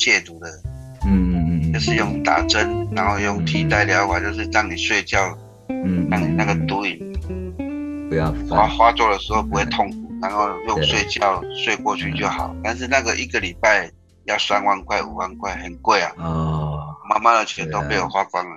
戒毒的，嗯嗯嗯，就是用打针，然后用替代疗法，就是让你睡觉，嗯，让你那个毒瘾不要发犯，发作的时候不会痛苦，然后用睡觉睡过去就好。但是那个一个礼拜要三万块、五万块，很贵啊！哦，妈妈的钱都被我花光了。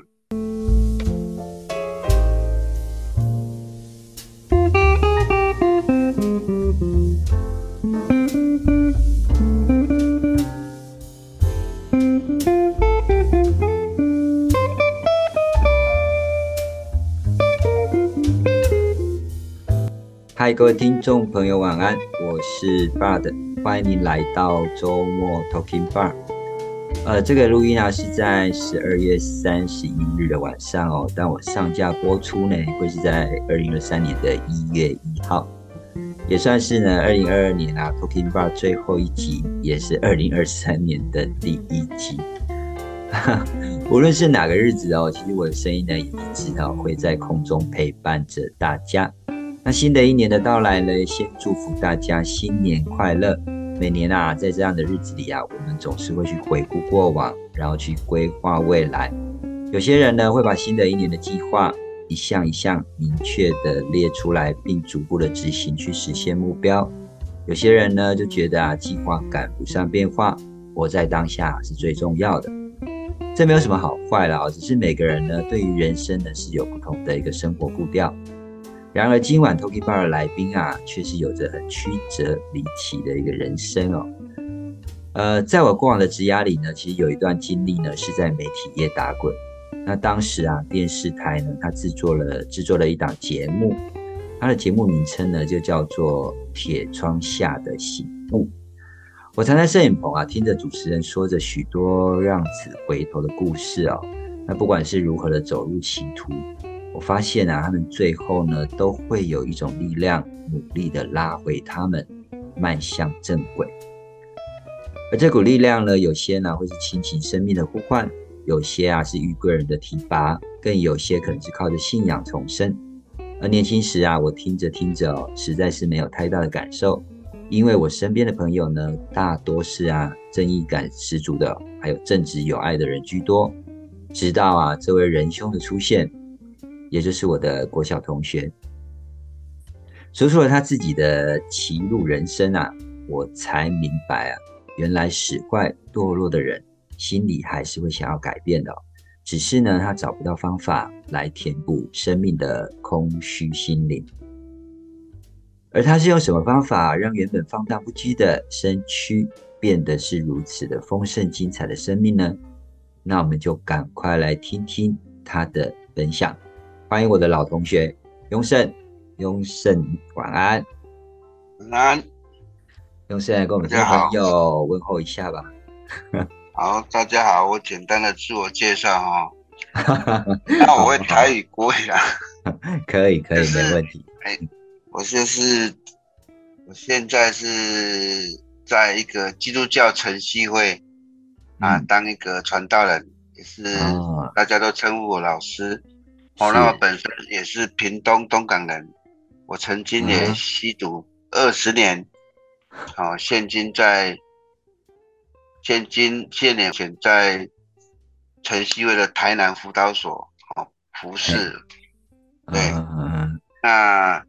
嗨，各位听众朋友，晚安，我是 Bud，欢迎您来到周末 Talking Bar。呃，这个录音呢是在十二月三十一日的晚上哦，但我上架播出呢会是在二零二三年的一月一号，也算是呢二零二二年啊 Talking Bar 最后一集，也是二零二三年的第一集。无论是哪个日子哦，其实我的声音呢也一直哦会在空中陪伴着大家。那新的一年的到来呢，先祝福大家新年快乐。每年啊，在这样的日子里啊，我们总是会去回顾过往，然后去规划未来。有些人呢，会把新的一年的计划一项一项明确的列出来，并逐步的执行去实现目标。有些人呢，就觉得啊，计划赶不上变化，活在当下是最重要的。这没有什么好坏啦，只是每个人呢，对于人生呢是有不同的一个生活步调。然而，今晚 Toki Bar 的来宾啊，却是有着很曲折离奇的一个人生哦。呃，在我过往的职涯里呢，其实有一段经历呢，是在媒体业打滚。那当时啊，电视台呢，它制作了制作了一档节目，它的节目名称呢，就叫做《铁窗下的醒目》。我常在摄影棚啊，听着主持人说着许多让子回头的故事哦。那不管是如何的走入歧途。我发现啊，他们最后呢，都会有一种力量，努力的拉回他们，迈向正轨。而这股力量呢，有些呢会是亲情生命的呼唤，有些啊是遇贵人的提拔，更有些可能是靠着信仰重生。而年轻时啊，我听着听着哦，实在是没有太大的感受，因为我身边的朋友呢，大多是啊正义感十足的，还有正直有爱的人居多。直到啊这位仁兄的出现。也就是我的国小同学，说出了他自己的歧路人生啊，我才明白啊，原来使坏堕落的人心里还是会想要改变的，只是呢，他找不到方法来填补生命的空虚心灵。而他是用什么方法让原本放荡不羁的身躯变得是如此的丰盛精彩的生命呢？那我们就赶快来听听他的分享。欢迎我的老同学雍盛，雍盛晚安，晚安，雍胜跟我们的朋友问候一下吧。好，大家好，我简单的自我介绍哈。那我会台语国语啦。可以可以，没问题。哎，我就是我现在是在一个基督教晨曦会啊，当一个传道人，也是大家都称呼我老师。哦，那我本身也是屏东东港人，我曾经也吸毒二十年，哦，现今在，现今现年前在陈曦伟的台南辅导所，哦服侍，对，那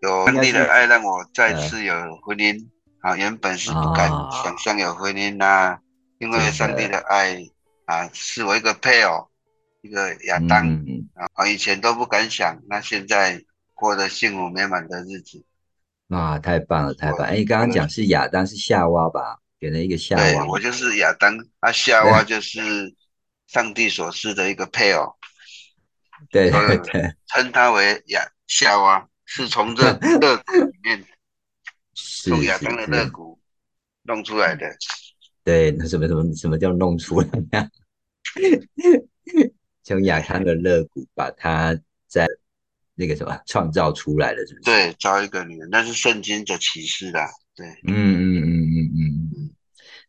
有上帝的爱让我再次有婚姻，啊，原本是不敢想象有婚姻呐，因为上帝的爱啊，是我一个配偶。一个亚当啊，以前都不敢想，那现在过得幸福美满的日子，哇，太棒了，太棒！哎，刚刚讲是亚当是夏娃吧？给了一个夏娃，对我就是亚当，啊，夏娃就是上帝所赐的一个配偶，对对 对，称他为亚夏娃，是从这 肋骨里面，从亚当的肋骨弄出来的。对，那什么什么什么叫弄出来呀？从亚康的肋骨把它在那个什么创造出来了，是不是？对，招一个女人，那是圣经的启示啦。对，嗯嗯嗯嗯嗯嗯。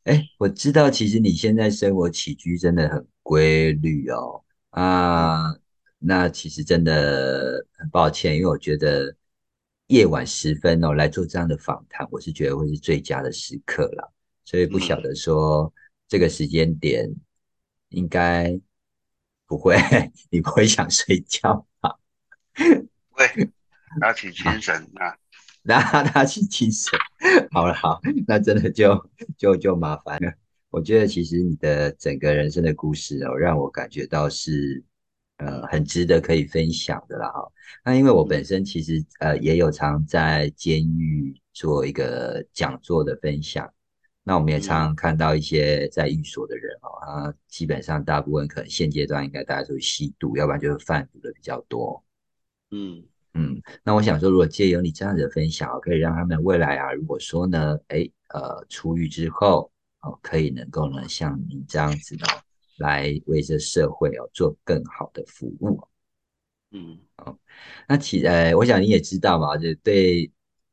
哎，我知道，其实你现在生活起居真的很规律哦。啊，那其实真的很抱歉，因为我觉得夜晚时分哦来做这样的访谈，我是觉得会是最佳的时刻了。所以不晓得说这个时间点应该不会，你不会想睡觉吧？会，打起精神啊，打打起精神。好了，好，那真的就就就麻烦了。我觉得其实你的整个人生的故事哦，让我感觉到是。呃，很值得可以分享的啦哈。那因为我本身其实呃也有常在监狱做一个讲座的分享，那我们也常常看到一些在寓所的人哦，他基本上大部分可能现阶段应该大家都是吸毒，要不然就是贩毒的比较多。嗯嗯，那我想说，如果借由你这样的分享，可以让他们未来啊，如果说呢，哎呃出狱之后哦，可以能够呢像你这样子呢。来为这社会哦做更好的服务，嗯，好，那其呃，我想你也知道嘛，就对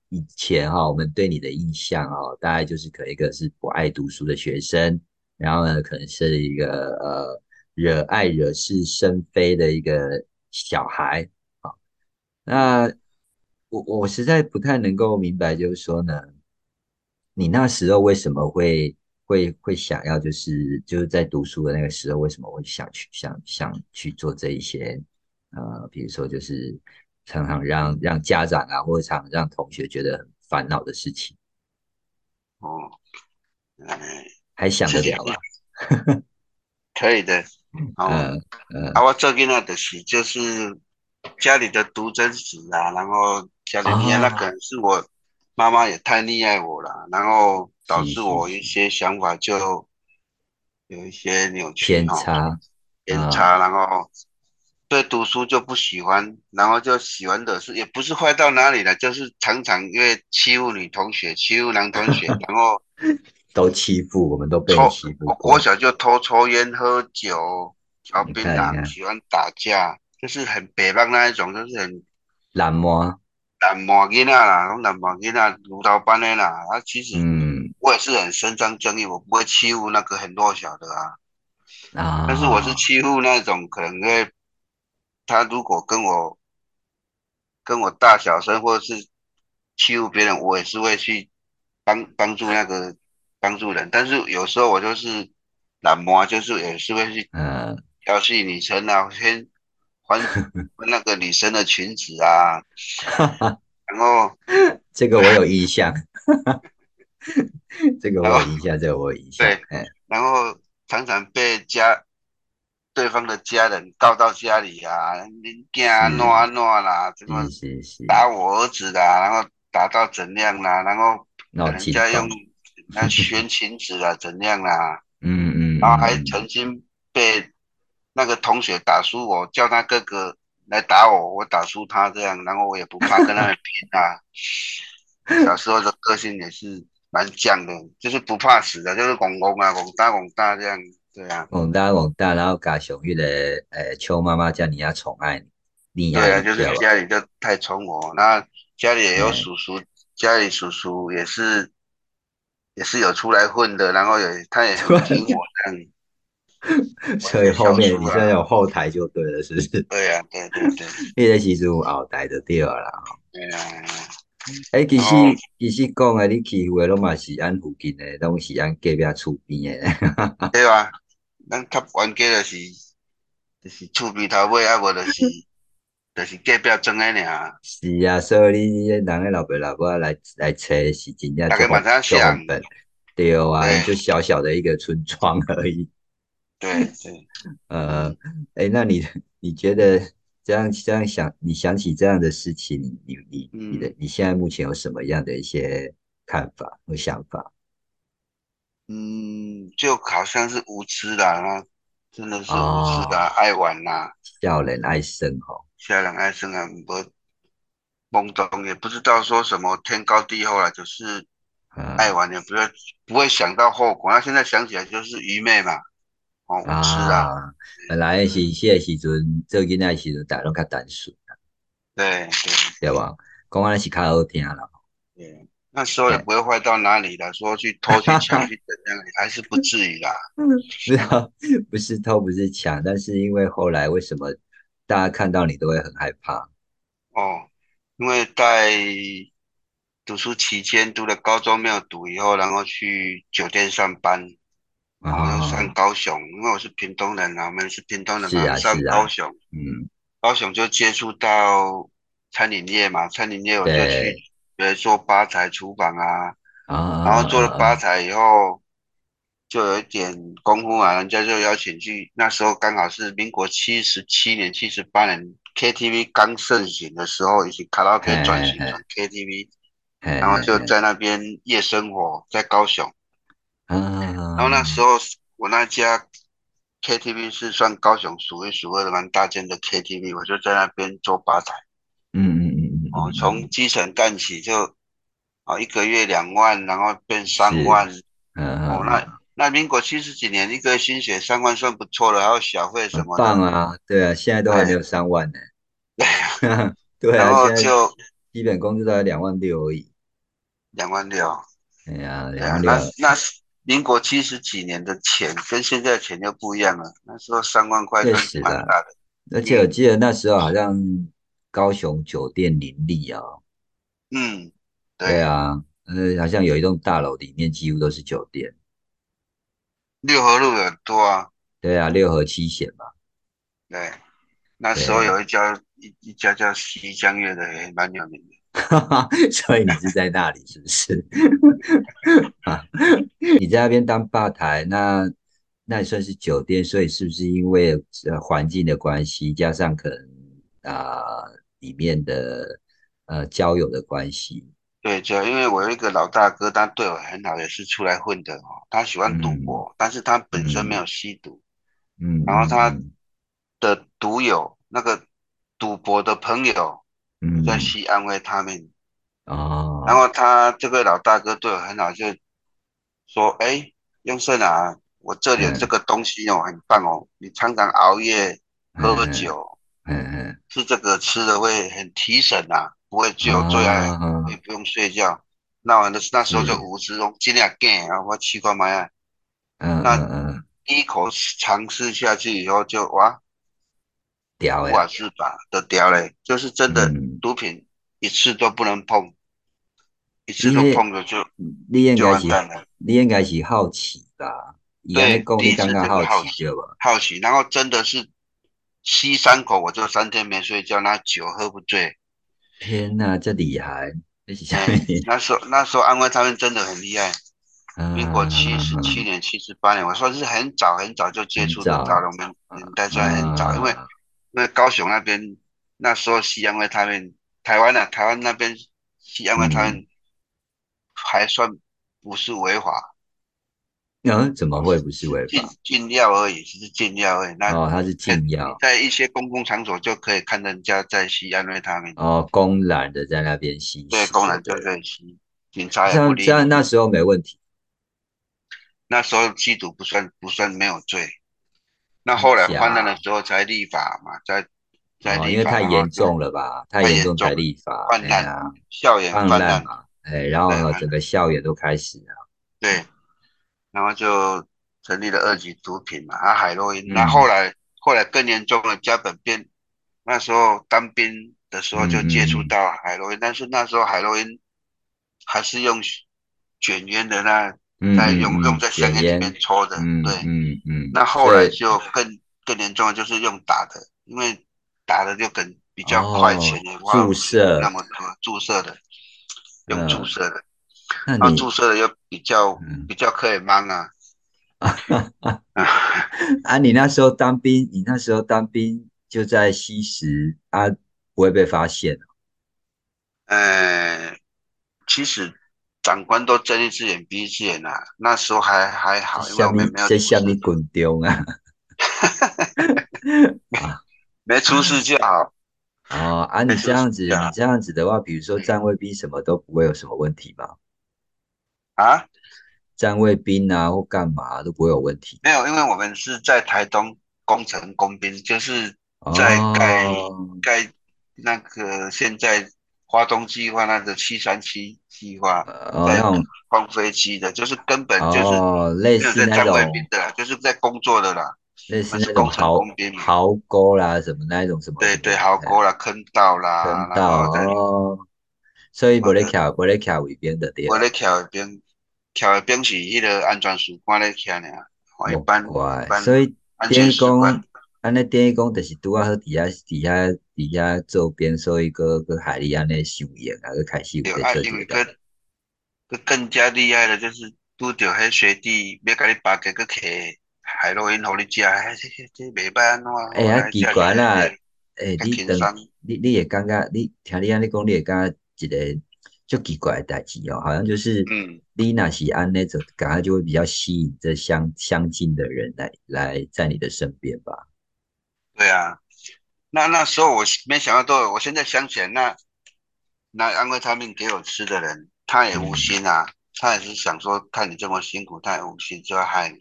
以前哈，我们对你的印象哦，大概就是可能一个是不爱读书的学生，然后呢，可能是一个呃惹爱惹是生非的一个小孩啊。那我我实在不太能够明白，就是说呢，你那时候为什么会？会会想要就是就是在读书的那个时候，为什么会想去想想去做这一些呃，比如说就是常常让让家长啊，或者常让同学觉得很烦恼的事情。哦，还想得了吗？可以的。嗯嗯。啊，我最近那的是就是家里的独生子啊，然后家里面那可能是我妈妈也太溺爱我了，然后。导致我一些想法就有一些扭曲偏差，偏差，然后对读书就不喜欢，然后就喜欢的是也不是坏到哪里了，就是常常因为欺负女同学，欺负男同学，然后都欺负，我们都被欺负。我小就偷抽烟、喝酒、嚼槟榔，喜欢打架，就是很北方那一种，就是很冷漠、冷漠囡仔啦，拢冷漠囡仔，如头班的啦，啊，其实。我也是很伸张正义，我不会欺负那个很弱小的啊。啊。但是我是欺负那种可能会，他如果跟我跟我大小声，或者是欺负别人，我也是会去帮帮助那个帮助人。但是有时候我就是懒惰，就是也是会去嗯调戏女生啊，先还 那个女生的裙子啊。然后 这个我有印象。这个我有印象，这个我有印象。对，然后常常被家对方的家人告到家里啊，你家乱乱啦，怎么打我儿子啦，然后打到怎样啦，然后人家用那宣情子啊，怎样啦？嗯嗯。然后还曾经被那个同学打输我，叫他哥哥来打我，我打输他这样，然后我也不怕跟他们拼啊。小时候的个性也是。蛮犟的，就是不怕死的，就是拱拱啊，拱大拱大这样，对啊，拱大拱大，然后加雄玉的，呃，邱妈妈叫你要宠爱你，对啊，就是家里就太宠我，那家里也有叔叔，家里叔叔也是，也是有出来混的，然后有他也很听我这样，所以后面你现在有后台就对了，是不是？对啊，对对对，你在其中后台就对了啦，对啊。哎，其实其实讲啊，你欺负的拢嘛是安附近的，拢是安隔壁厝边的。对啊，咱较冤家就是就是厝边头尾，啊无就是 就是隔壁庄的尔。是啊，所以你人的老爸老母来来找是真正就很本。对啊，就小小的一个村庄而已。对对。呃，哎，那你你觉得？这样这样想，你想起这样的事情，你你你你的你现在目前有什么样的一些看法和想法？嗯，就好像是无知啦，真的是无知的，爱玩啦，笑人爱生哈，笑人爱生啊，不懵懂，也不知道说什么天高地厚啦，就是爱玩，也不要不会想到后果。那现在想起来就是愚昧嘛。哦，是啊，本来是些个时阵做囡仔时阵，大拢较单纯啊。对对，对吧？讲完是较好听了。对，那时候也不会坏到哪里的，说去偷去抢去怎样，还是不至于啦。嗯，是啊，不是偷，不是抢，但是因为后来为什么大家看到你都会很害怕？哦，因为在读书期间读了高中没有读，以后然后去酒店上班，然后上高雄，因为我是屏东人啊，我们是屏东人嘛，上高雄，嗯，高雄就接触到餐饮业嘛，餐饮业我就去，比如做吧台厨房啊，啊，然后做了吧台以后。就有一点功夫啊，人家就邀请去。那时候刚好是民国七十七年、七十八年，KTV 刚盛行的时候，以及卡拉 OK 转型成 KTV，然后就在那边夜生活，在高雄。嗯然后那时候我那家 KTV 是算高雄数一数二的蛮大间的 KTV，我就在那边做吧台。嗯。哦，从基层干起就，哦一个月两万，然后变三万。嗯哦那。那民国七十几年，一个月薪水三万算不错了，还有小费什么的。棒啊，对啊，现在都还没有三万呢。对啊，然后就基本工资都才两万六而已。两万六。哎呀，两万六。那那民国七十几年的钱跟现在的钱就不一样了。那时候三万块是蛮大的。而且我记得那时候好像高雄酒店林立啊。嗯，对啊，呃，好像有一栋大楼里面几乎都是酒店。六合路很多啊，对啊，六合七贤嘛。对，那时候有一家一一家叫西江月的也蛮有名的。所以你是在那里是不是？啊，你在那边当吧台，那那也算是酒店，所以是不是因为呃环境的关系，加上可能啊里面的呃交友的关系？对，就因为我有一个老大哥，他对我很好，也是出来混的哦。他喜欢赌博，但是他本身没有吸毒。嗯。然后他的赌友，那个赌博的朋友，在吸安慰他们。哦。然后他这个老大哥对我很好，就说：“哎，用胜啊，我这里这个东西哦，很棒哦，你常常熬夜喝酒，嗯嗯，吃这个吃的会很提神呐。”不会只有坐下也不用睡觉，那完的那时候就五十钟尽量干，然后我奇怪嘛呀，那第一口尝试下去以后就哇，屌哎，哇是吧？都屌嘞，就是真的毒品一次都不能碰，一次都碰了就你应该是你应该是好奇吧？对，第一次刚好奇对吧？好奇，然后真的是吸三口我就三天没睡觉，那酒喝不醉。天呐，这厉害！那时候那时候安徽他们真的很厉害。民国七十七年、七十八年，我说是很早很早就接触到了，我们年代算很早，因为因为高雄那边那时候西安威他们台湾的台湾那边西安威他们还算不是违法。嗯，怎么会不是违法？禁药而已，只是禁药而已。那哦，它是禁药，在一些公共场所就可以看人家在吸安慰他们。哦，公然的在那边吸。对，公然就在吸，警察也不理。这样那时候没问题。那时候吸毒不算不算没有罪，那后来泛滥的时候才立法嘛，在在立法。因为太严重了吧？太严重才立法。泛滥啊，校园泛滥嘛，哎，然后整个校园都开始了。对。然后就成立了二级毒品嘛，啊，海洛因。那后来后来更严重了，加本变。那时候当兵的时候就接触到海洛因，但是那时候海洛因还是用卷烟的那，在用用在香烟里面抽的，对，嗯嗯。那后来就更更严重，就是用打的，因为打的就更比较快，钱也注射那么多，注射的，用注射的。那注射的又比较比较可以 mang 啊，啊！你那时候当兵，你那时候当兵就在西石啊，不会被发现呃，其实长官都睁一只眼闭一只眼啊，那时候还还好，因为我们没有在下面滚丢 啊，没出事就好。哦，啊，你这样子，你这样子的话，比如说站卫兵什么都不会有什么问题吗？啊，站卫兵啊，或干嘛都不会有问题。没有，因为我们是在台东工程工兵，就是在盖盖那个现在华东计划那个七三七计划，在放飞机的，就是根本就是类似那种的，就是在工作的啦，类似那种壕壕沟啦，什么那一种什么？对对，壕沟啦，坑道啦，坑道哦。所以不咧桥，不咧徛卫兵的对。不咧徛卫兵，徛卫兵是迄个安全士官咧徛尔。一般一般。所以等于讲，安尼等于讲，就是拄啊好伫遐伫遐伫遐周边，所以个个海里安尼上演啊，个开始有在做这个。个更加厉害的就是拄着迄学弟要甲你扒个个客。海洛因互你食，这这袂歹安怎？哎呀，奇怪啦！哎，你等，你你也感觉，你听你安尼讲，你也感觉一个足奇怪的代志哦，好像就是，嗯，你那是安那种，感觉就会比较吸引这相相近的人来来在你的身边吧。对啊，那那时候我没想到多，我现在想起来，那那安慰他们给我吃的人，他也无心啊，他也是想说看你这么辛苦，他也无心就要害你。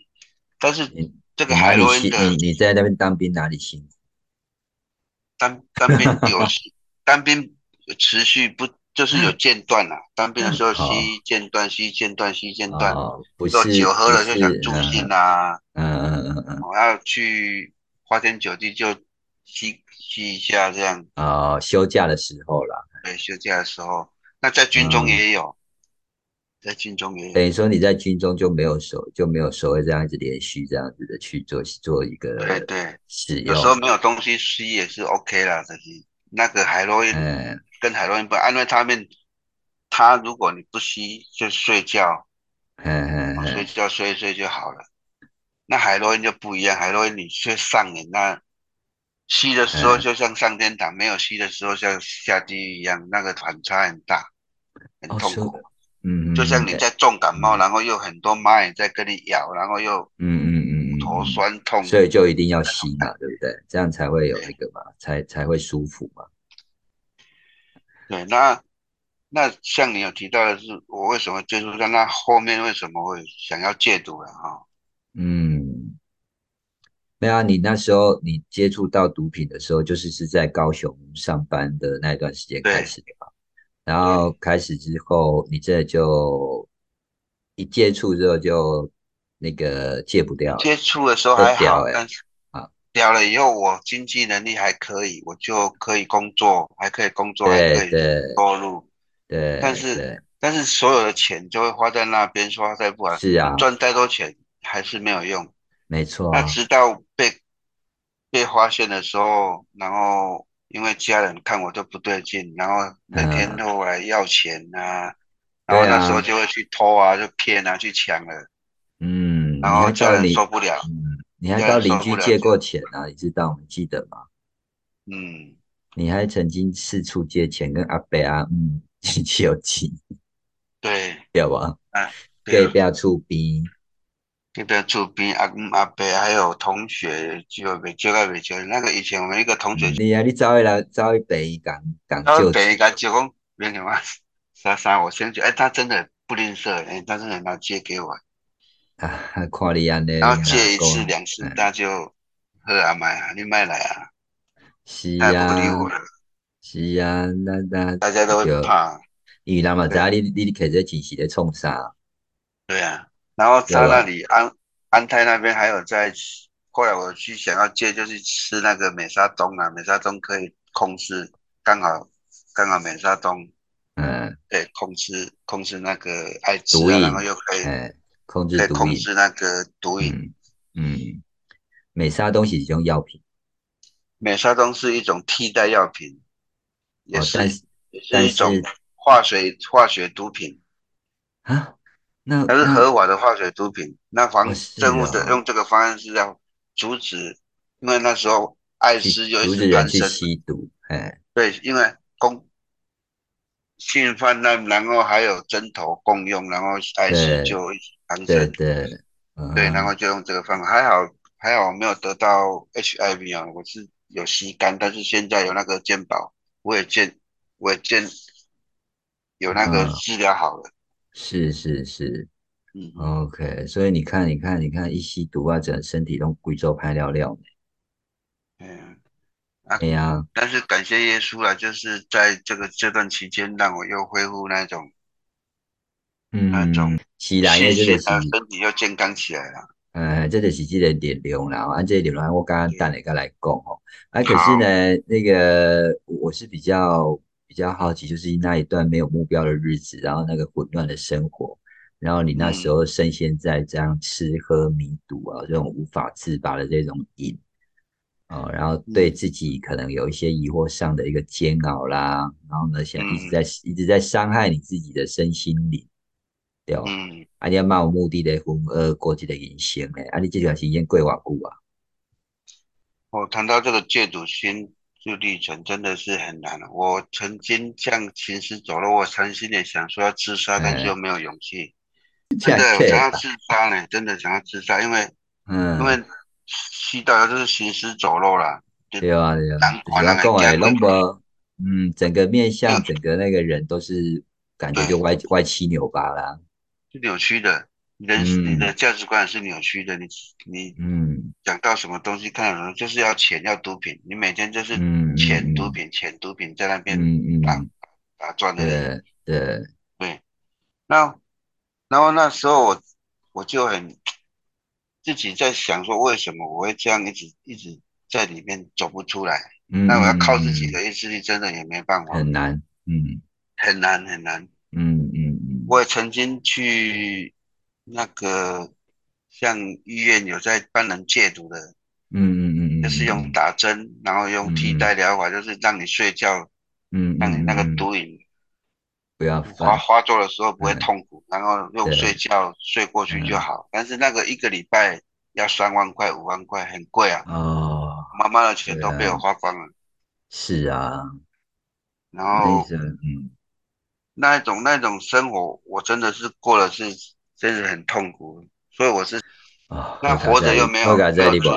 但是这个海洛因的，你你在那边当兵哪里辛苦？当当兵有当兵持续不就是有间断啊？当兵的时候吸间断，吸间断，吸间断，不是酒喝了就想助兴啊。嗯嗯嗯嗯，我要去花天酒地就吸吸一下这样。哦，休假的时候啦。对，休假的时候，那在军中也有。在军中也有等于说你在军中就没有手就没有所谓这样子连续这样子的去做做一个对对使用，有时候没有东西吸也是 OK 啦。这些那个海洛因跟海洛因不，因为他们他如果你不吸就睡觉，嗯嗯睡觉睡一睡就好了。那海洛因就不一样，海洛因你却上瘾，那吸的时候就像上天堂，没有吸的时候像下地狱一样，那个反差很大，很痛苦。嗯，就像你在重感冒，然后又很多蚂蚁在跟你咬，然后又嗯嗯嗯头酸痛，所以就一定要吸嘛，对不对？这样才会有那个嘛，才才会舒服嘛。对，那那像你有提到的是，我为什么接触到那后面为什么会想要戒毒了哈？嗯，没有啊，你那时候你接触到毒品的时候，就是是在高雄上班的那一段时间开始的嘛。然后开始之后，你这就一接触之后就那个戒不掉。接触的时候还好，但是啊，掉了以后我经济能力还可以，我就可以工作，还可以工作，还可以收入。对。但是但是所有的钱就会花在那边，花在不管是啊，赚再多钱还是没有用。没错。那直到被被发现的时候，然后。因为家人看我都不对劲，然后每天都来要钱啊，然后那时候就会去偷啊，就骗啊，去抢了。嗯，然后家人受不了。嗯，你还到邻居借过钱啊？你知道？你记得吗？嗯，你还曾经四处借钱，跟阿伯啊，嗯，一起有钱。对，对吧？啊，对，不要出兵。这个厝边阿公阿伯还有同学就未借个未借，那个以前我们一个同学，你啊，你找一来找一北一讲讲就，北一讲就讲没什么，莎莎，我先去，哎，他真的不吝啬，哎，他真的拿借给我，啊，看你安尼，然后借一次两次，那就好啊买啊，你买来啊，是啊，不理我了，是啊，那那大家都会怕，因为那么在你你开这钱是在冲啥？对啊。然后在那里安安泰那边还有在，后来我去想要借，就是吃那个美沙东啊，美沙东可以控制，刚好刚好美沙东，嗯，对，控制控制那个艾滋，然后又可以控制可以控制那个毒瘾，嗯，美沙东是一种药品，美沙东是一种替代药品，也是也是一种化学化学毒品啊。那它是合法的化学毒品，那防政府的用这个方案是要阻止，因为那时候艾滋就一直产生吸毒，哎，对，因为公性泛滥，然后还有针头共用，然后艾滋就产生，对对对，然后就用这个方法，还好还好没有得到 HIV 啊，我是有吸干，但是现在有那个健保，我也健我也健有那个治疗好了。是是是，嗯，OK，所以你看，你看，你看，一吸毒啊，整身体都贵州排尿尿嗯，啊，对呀。但是感谢耶稣啊，就是在这个这段期间，让我又恢复那种，嗯，那种起来，这个是身体又健康起来了。呃，这就是这个力量啦，按这个力量，我刚刚等一个来讲哦。啊，可是呢，那个我是比较。比比较好奇，就是那一段没有目标的日子，然后那个混乱的生活，然后你那时候深陷在这样吃喝迷赌啊这种无法自拔的这种瘾，哦，然后对自己可能有一些疑惑上的一个煎熬啦，然后呢，想一直在一直在伤害你自己的身心灵，对吧？嗯，啊，你要漫无目的的混呃过这个人生诶，啊，你这段时间过偌久啊？我谈到这个戒赌心路历程，真的是很难了。我曾经像行尸走肉，我曾经也想说要自杀，但是又没有勇气。真的想要自杀呢，真的想要自杀，因为，嗯，因为吸到就是行尸走肉了。对啊，对啊。难讲诶，拢无，嗯，整个面相，整个那个人都是感觉就歪歪七扭八啦，是扭曲的。人你的价值观是扭曲的，你你嗯，讲到什么东西看到什么就是要钱要毒品，你每天就是钱毒品钱毒品在那边打打转的，对对对。那然后那时候我我就很自己在想说，为什么我会这样一直一直在里面走不出来？那我要靠自己的意志力，真的也没办法，很难，嗯，很难很难，嗯嗯嗯。我也曾经去。那个像医院有在帮人戒毒的，嗯嗯嗯，就是用打针，然后用替代疗法，就是让你睡觉，嗯，让你那个毒瘾不要发发作的时候不会痛苦，然后用睡觉睡过去就好。但是那个一个礼拜要三万块五万块，很贵啊。哦，妈妈的钱都被我花光了。是啊，然后嗯，那一种那一种生活，我真的是过的是。真是很痛苦，所以我是啊，那活着又没有没有主，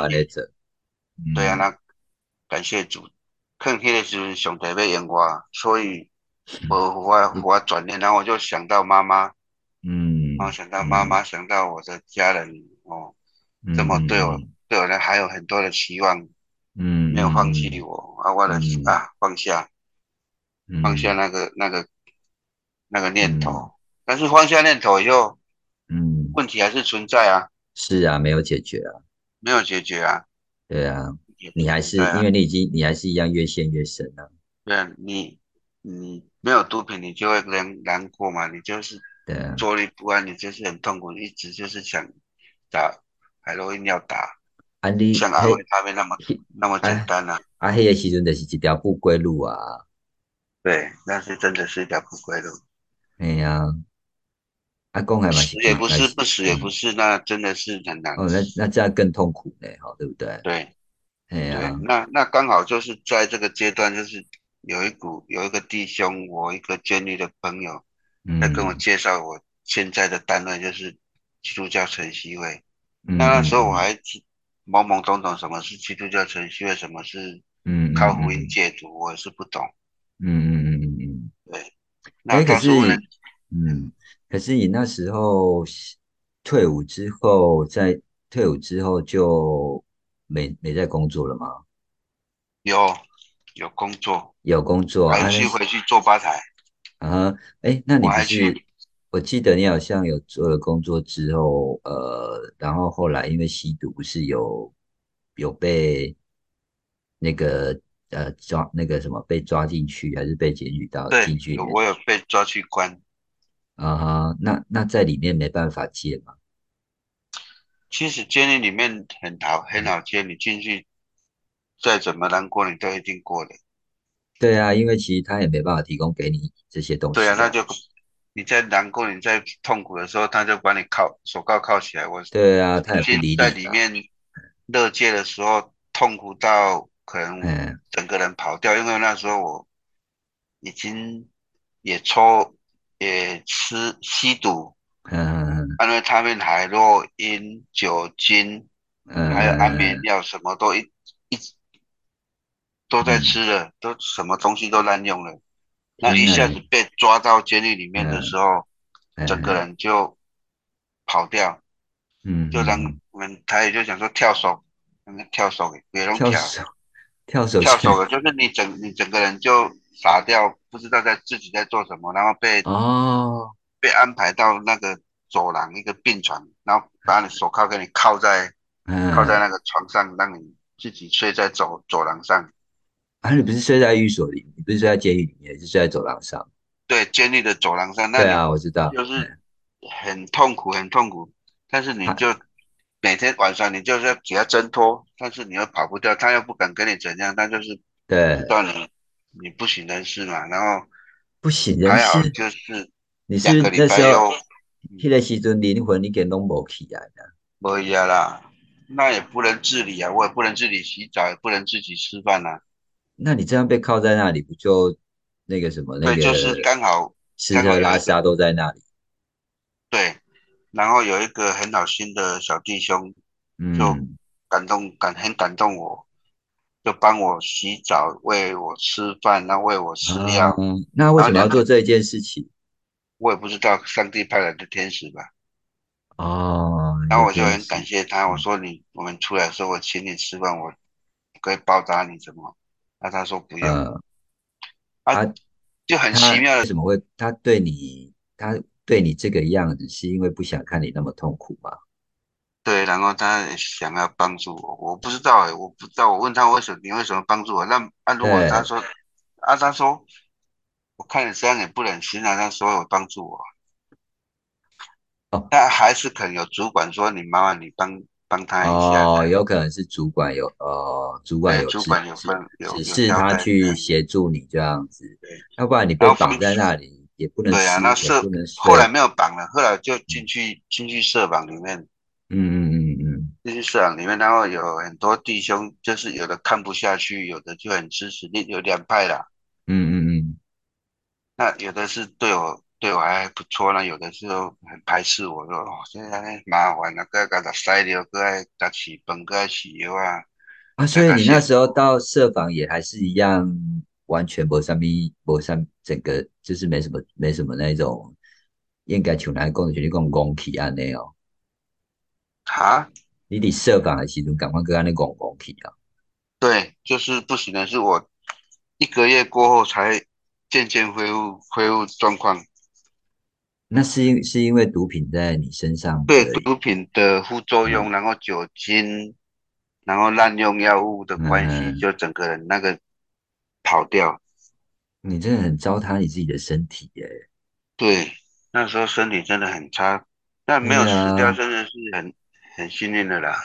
对啊，那感谢主，看起来是上帝要用我，所以我我我转念，然后我就想到妈妈，嗯，然后想到妈妈，想到我的家人哦，这么对我对我呢还有很多的期望，嗯，没有放弃我啊，为了啊放下，放下那个那个那个念头，但是放下念头以后。嗯，问题还是存在啊。是啊，没有解决啊。没有解决啊。对啊，你还是因为你已经你还是一样越陷越深啊。对啊，你你没有毒品，你就会难难过嘛。你就是对坐立不安，你就是很痛苦，一直就是想打海洛因要打。啊，你像阿伟他们那么那么简单啊。啊，黑个时阵就是一条不归路啊。对，那是真的是一条不归路。哎呀。阿公还蛮死也不是，不死也不是，那真的是很难。哦，那那这样更痛苦呢，哈，对不对？对，对，那那刚好就是在这个阶段，就是有一股有一个弟兄，我一个监狱的朋友，在跟我介绍我现在的单位，就是基督教晨曦会。那那时候我还懵懵懂懂，什么是基督教晨曦会，什么是嗯靠福音戒毒，我也是不懂。嗯嗯，对。那可是，嗯。可是你那时候退伍之后，在退伍之后就没没在工作了吗？有有工作，有工作，还是回去做吧台啊？哎，那你不是？我记得你好像有做了工作之后，呃，然后后来因为吸毒，不是有有被那个呃抓那个什么被抓进去，还是被检举到进去？我有被抓去关。啊哈，那那在里面没办法戒吗？其实监狱里面很好很好戒，你进去再怎么难过，你都一定过的。对啊，因为其实他也没办法提供给你这些东西。对啊，那就你在难过、你在痛苦的时候，他就把你铐手铐铐起来。我对啊，他也不理你。在里面乐戒的时候，痛苦到可能整个人跑掉，因为那时候我已经也抽。也吃吸毒，嗯，因为他们海洛因、酒精，嗯，还有安眠药，什么都一一都在吃了，都什么东西都滥用了。那一下子被抓到监狱里面的时候，整个人就跑掉，嗯，就让我们他也就想说跳手，跳手给别人跳，跳手跳手了，就是你整你整个人就。傻掉，不知道在自己在做什么，然后被哦被安排到那个走廊一个病床，然后把你手铐给你铐在嗯铐在那个床上，让你自己睡在走走廊上。啊，你不是睡在寓所里，你不是睡在监狱里面，是睡在走廊上。对，监狱的走廊上。对啊，我知道。就是很痛苦，很痛苦。但是你就每天晚上，你就是要给他挣脱，但是你又跑不掉，他又不敢跟你怎样，他就是对，断你你不省人事嘛。然后不省人事，就是你是那时候，那个时阵灵魂你给弄无起来的，无呀啦，那也不能自理啊，我也不能自己洗澡，也不能自己吃饭呐。那你这样被铐在那里，不就那个什么？那个就是刚好吃喝拉撒都在那里。对，然后有一个很好心的小弟兄，就感动感很感动我，就帮我洗澡，喂我吃饭，然后喂我吃药。那为什么要做这件事情？我也不知道，上帝派来的天使吧。哦。然后我就很感谢他，我说你我们出来的时候，我请你吃饭，我可以报答你什么？那他说不用，啊就很奇妙的，为什么会他对你，他对你这个样子，是因为不想看你那么痛苦吗？对，然后他想要帮助我，我不知道哎，我不知道，我问他为什么，你为什么帮助我？那啊，如果他说，啊，他说，我看你这样也不忍心啊，他说有帮助我，哦，那还是可能有主管说你妈妈你帮。帮他一下哦，有可能是主管有呃，主管有主管有分有指示他去协助你这样子，要不然你被绑在那里也不能对啊，那社后来没有绑了，后来就进去进去社绑里面，嗯嗯嗯嗯，进去社绑里面，然后有很多弟兄，就是有的看不下去，有的就很支持，有两派啦，嗯嗯嗯，那有的是对我。对我还不错呢，有的时候很排斥我，说哦，现在麻烦了，搁搁他塞尿，搁爱他起崩，搁爱起油啊。啊，所以你那时候到设防也还是一样，完全无啥物，无啥，整个就是没什么，没什么那种应该像来讲，就是讲公气安尼哦。哈？你伫设防的时阵，赶快搁安尼讲公气啊？对，就是不行的，是我一个月过后才渐渐恢复恢复状况。那是因是因为毒品在你身上，对毒品的副作用，然后酒精，然后滥用药物的关系，就整个人那个跑掉。你真的很糟蹋你自己的身体耶。对，那时候身体真的很差，但没有死掉，真的是很很幸运的啦。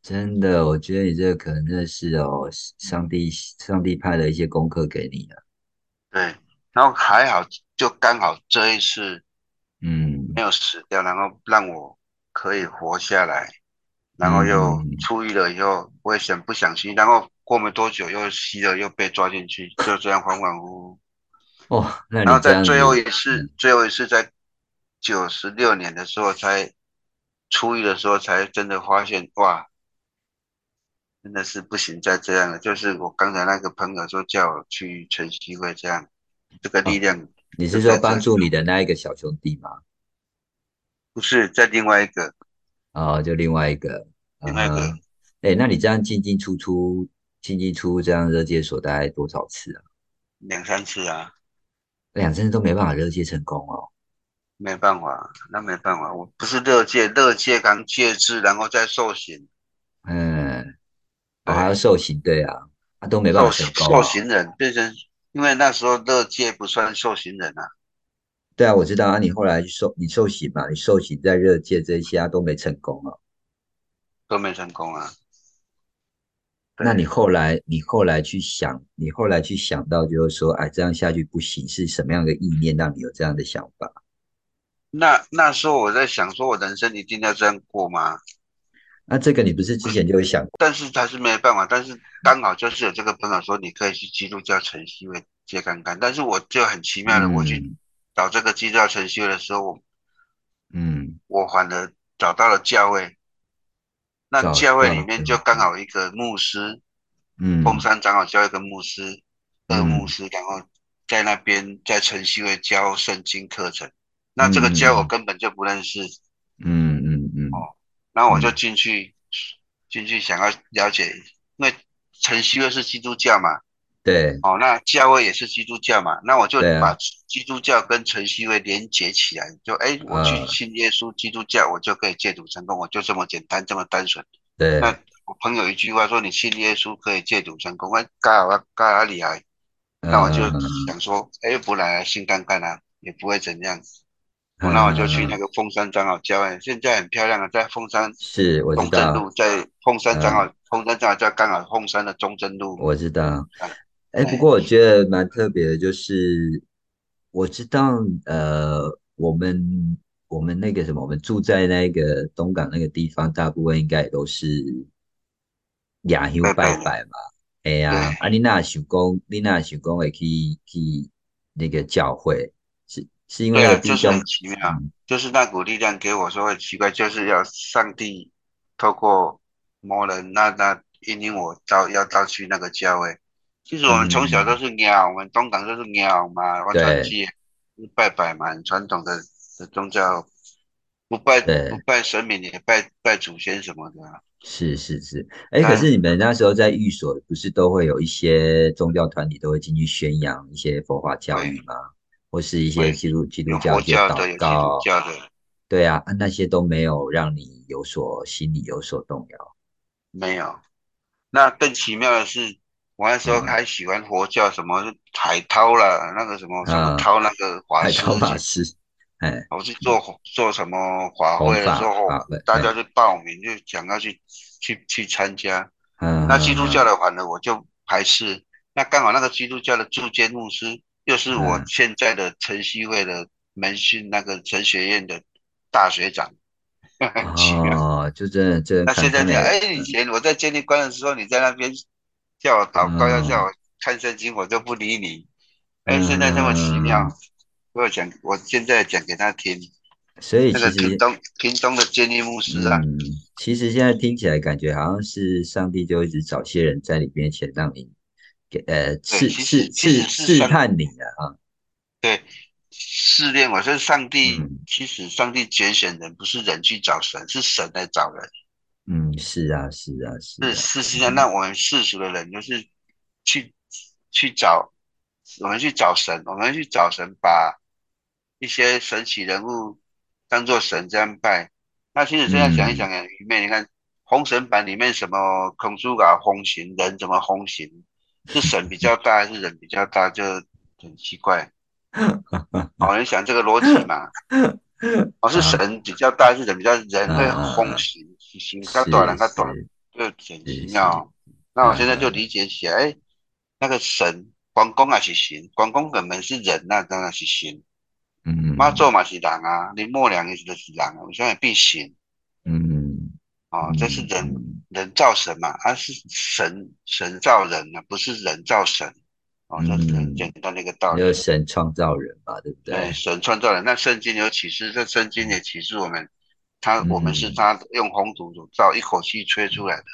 真的，我觉得你这个可能真的是哦，上帝上帝派了一些功课给你了。对，然后还好，就刚好这一次。嗯，没有死掉，然后让我可以活下来，然后又出狱了以后，我也想不想去，然后过没多久又吸了，又被抓进去，就这样恍恍惚惚。哦，然后在最后一次，最后一次在九十六年的时候才出狱的时候，才真的发现哇，真的是不行再这样了。就是我刚才那个朋友说叫我去晨曦会这样，这个力量。你是说帮助你的那一个小兄弟吗？不是，在另外一个。哦，就另外一个。另外一个。哎，那你这样进进出出、进进出这样热界所大概多少次啊？两三次啊。两三次都没办法热界成功哦。没办法，那没办法，我不是热界，热界刚戒制，然后再受刑。嗯。我还要受刑，对啊，他都没办法成功。受刑人变成。因为那时候热界不算受刑人啊。对啊，我知道啊。你后来受你受刑嘛？你受刑在热界这些啊都没成功啊，都没成功啊。那你后来你后来去想，你后来去想到就是说，哎，这样下去不行，是什么样的意念让你有这样的想法？那那时候我在想，说我人生一定要这样过吗？那这个你不是之前就有想过，但是他是没办法。但是刚好就是有这个朋友说，你可以去基督教晨曦会接看看。但是我就很奇妙的，我去找这个基督教晨曦会的时候，我，嗯，我反而找到了教会。那教会里面就刚好一个牧师，嗯，凤山长老教一个牧师，二牧师，然后在那边在晨曦会教圣经课程。那这个教我根本就不认识，嗯嗯嗯，哦。然后我就进去，进去想要了解，因为晨曦会是基督教嘛，对，哦，那教会也是基督教嘛，那我就把基督教跟晨曦会连接起来，就哎，我去信耶稣基督教，我就可以戒毒成功，我就这么简单，这么单纯。对，那我朋友一句话说：“你信耶稣可以戒毒成功。”我嘎我嘎哪厉害？那我就想说，哎，不然心干干啊，也不会怎样。那我就去那个凤山长老教会，现在很漂亮啊，在凤山是，我知道，在凤山长老凤山长老在刚好凤山的中正路。我知道。哎，不过我觉得蛮特别的，就是我知道，呃，我们我们那个什么，我们住在那个东港那个地方，大部分应该也都是亚修拜拜嘛。哎呀，阿丽娜想讲，丽娜想讲会去去那个教会，是是因为就是很奇妙，就是那股力量给我说很奇怪，就是要上帝透过魔人那那引领我到要到去那个教会。其实我们从小都是鸟，我们东港都是鸟嘛，我传记拜拜嘛，很传统的的宗教，不拜不拜神明也拜拜祖先什么的。是是是，哎，可是你们那时候在寓所，不是都会有一些宗教团体都会进去宣扬一些佛法教育吗？或是一些基督基督教的祷告？对啊，那些都没有让你有所心里有所动摇。没有，那更奇妙的是，我那时候还喜欢佛教，什么海涛啦，那个什么什么涛那个法师。法师。哎，我去做做什么法会的时候，大家就报名，就想要去去去参加。嗯，那基督教的反正我就排斥。那刚好那个基督教的驻监牧师，又是我现在的晨曦会的门训那个神学院的大学长。哦，就这这。那现在讲，哎，以前我在监狱关的时候，你在那边叫我祷告，要叫我看圣经，我就不理你。哎，现在这么奇妙。我讲，我现在讲给他听。所以其实屏东屏东的监狱牧师啊，其实现在听起来感觉好像是上帝就一直找些人在里面前让你给呃试试试试探你的啊。对，试炼我说上帝，其实上帝拣选人不是人去找神，是神来找人。嗯，是啊，是啊，是。是事实上，那我们世俗的人就是去去找，我们去找神，我们去找神把。一些神奇人物当做神这样拜，那其实这样想一想啊，里面你看《封神榜》里面什么孔叔啊封神，人怎么封神？是神比较大还是人比较大？就很奇怪。好，你想这个逻辑嘛？哦，是神比较大还是人比较？人会封神，神较短，人较短，就很奇妙。那我现在就理解起来，哎，那个神关公啊是神，关公本门是人，那当然是神。嗯，妈祖嘛是人啊，林默娘也是都是人啊，我现在必行。嗯，哦，这是人人造神嘛，啊是神神造人呢，不是人造神。哦，这是很简单的一个道理。有神创造人嘛，对不对？对，神创造人。那圣经有启示，这圣经也启示我们，他我们是他用红土造，一口气吹出来的。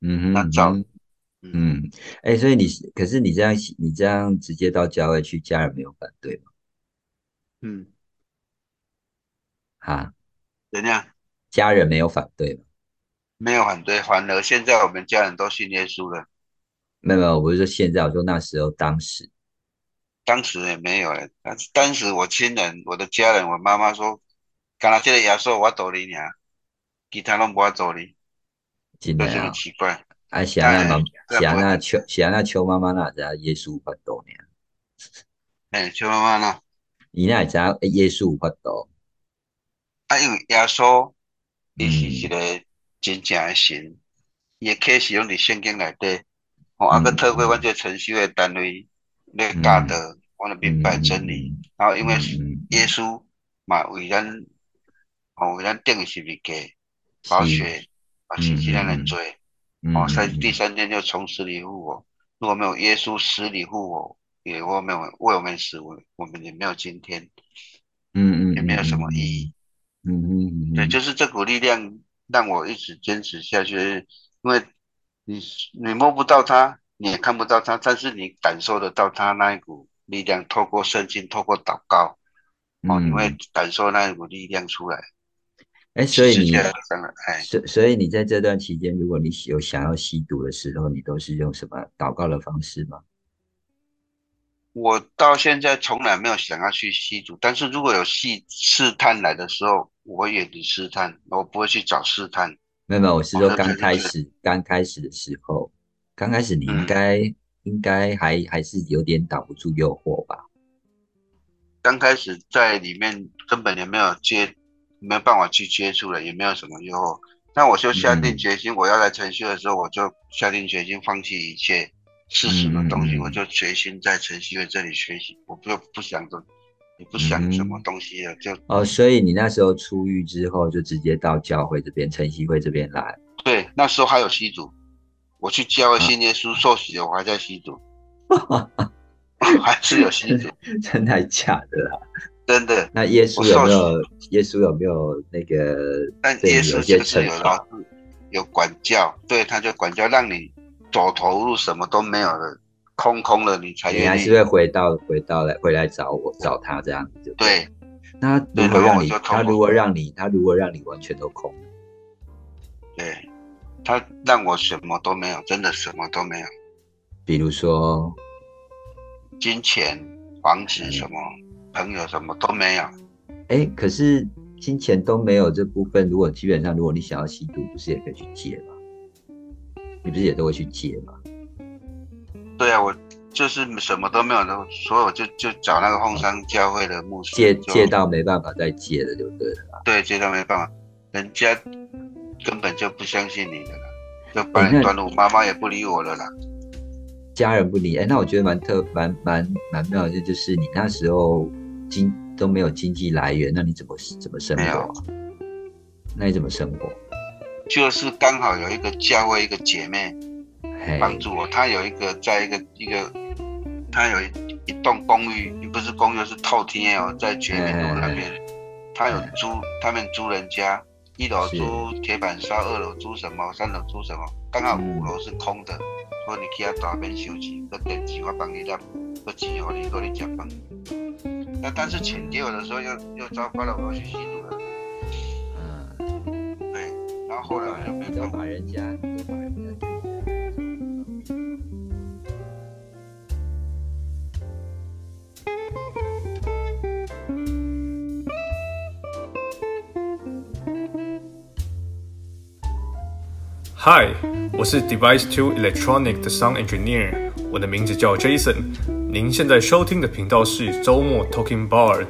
嗯哼，那造。嗯，哎，所以你可是你这样你这样直接到郊外去，家人没有反对吗？嗯，啊，怎样？家人没有反对吗？没有反对，反而现在我们家人都信耶稣了。没有没有，我不是说现在，我说那时候当时，当时也没有了。但是当时我亲人、我的家人、我妈妈说，刚才这个耶稣我走你尔，其他拢无我走你，真的啊，奇怪。啊，是啊，妈，是啊，那邱，是啊，那邱妈妈那在耶稣很多年。哎，笑妈妈呢？伊那会知影耶稣有法度，啊，因为耶稣伊是一个真正诶神，伊诶启示拢伫圣经内底，吼，啊，佮透过阮这承修诶单位咧教导，我咧明白真理。然后因为耶稣嘛为咱，吼为咱定十字架，宝血啊，洗洗咱诶罪，哦，在第三天就从死里复活。如果没有耶稣死里复活，也我没有为我们死，我我们也没有今天，嗯嗯，也没有什么意义，嗯嗯嗯，对，就是这股力量让我一直坚持下去，因为你你摸不到它，你也看不到它，但是你感受得到它那一股力量，透过圣经，透过祷告，哦，你会感受那一股力量出来。哎，所以你，哎，所所以你在这段期间，如果你有想要吸毒的时候，你都是用什么祷告的方式吗？我到现在从来没有想要去吸毒，但是如果有试试探来的时候，我会远离试探，我不会去找试探。没有没有，我是说刚开始刚开始的时候，刚开始你应该应该还还是有点挡不住诱惑吧？刚开始在里面根本也没有接，没有办法去接触了，也没有什么诱惑。那我就下定决心，我要来晨曦的时候，我就下定决心放弃一切是什么东西，我就决心在晨曦会这里学习，我不不想着，也不想什么东西了，就哦。所以你那时候出狱之后，就直接到教会这边晨曦会这边来。对，那时候还有吸毒，我去教会信耶稣受洗了，我还在吸毒。还是有吸毒，真的假的啊？真的。那耶稣有没有？耶稣有没有那个？但耶稣就是有老师有管教，对，他就管教，让你走投入什么都没有了，空空了，你才愿意。你还是会回到回到来回来找我找他这样子。对。那如果让你，他如果让你，他如果让你完全都空。对，他让我什么都没有，真的什么都没有。比如说。金钱、房子什么、朋友什么都没有。哎，可是金钱都没有这部分，如果基本上如果你想要吸毒，不是也可以去借吗？你不是也都会去借吗？对啊，我就是什么都没有的，所以我就就找那个凤山教会的牧师借，借到没办法再借了，就对了。对，借到没办法，人家根本就不相信你的了，就把你断路，妈妈也不理我了啦。家人不理哎，那我觉得蛮特蛮蛮蛮妙的，就是你那时候经都没有经济来源，那你怎么怎么生活？那你怎么生活？就是刚好有一个教会一个姐妹帮助我，她有一个在一个一个，她有一一栋公寓，不是公寓是透天哦，在全民路那边，她有租，他们租人家，一楼租铁板烧，二楼租什么，三楼租什么，刚好五楼是空的。说你去遐大边收钱，个电池我帮你拿，个钱给你，给你吃饭。那但是钱给我的时候，又又糟糕了，我要去吸毒了。嗯，对。然后后来就没有把人家，把人家。Hi，我是 Device Two Electronic 的 Sound Engineer，我的名字叫 Jason。您现在收听的频道是周末 Talking Bar，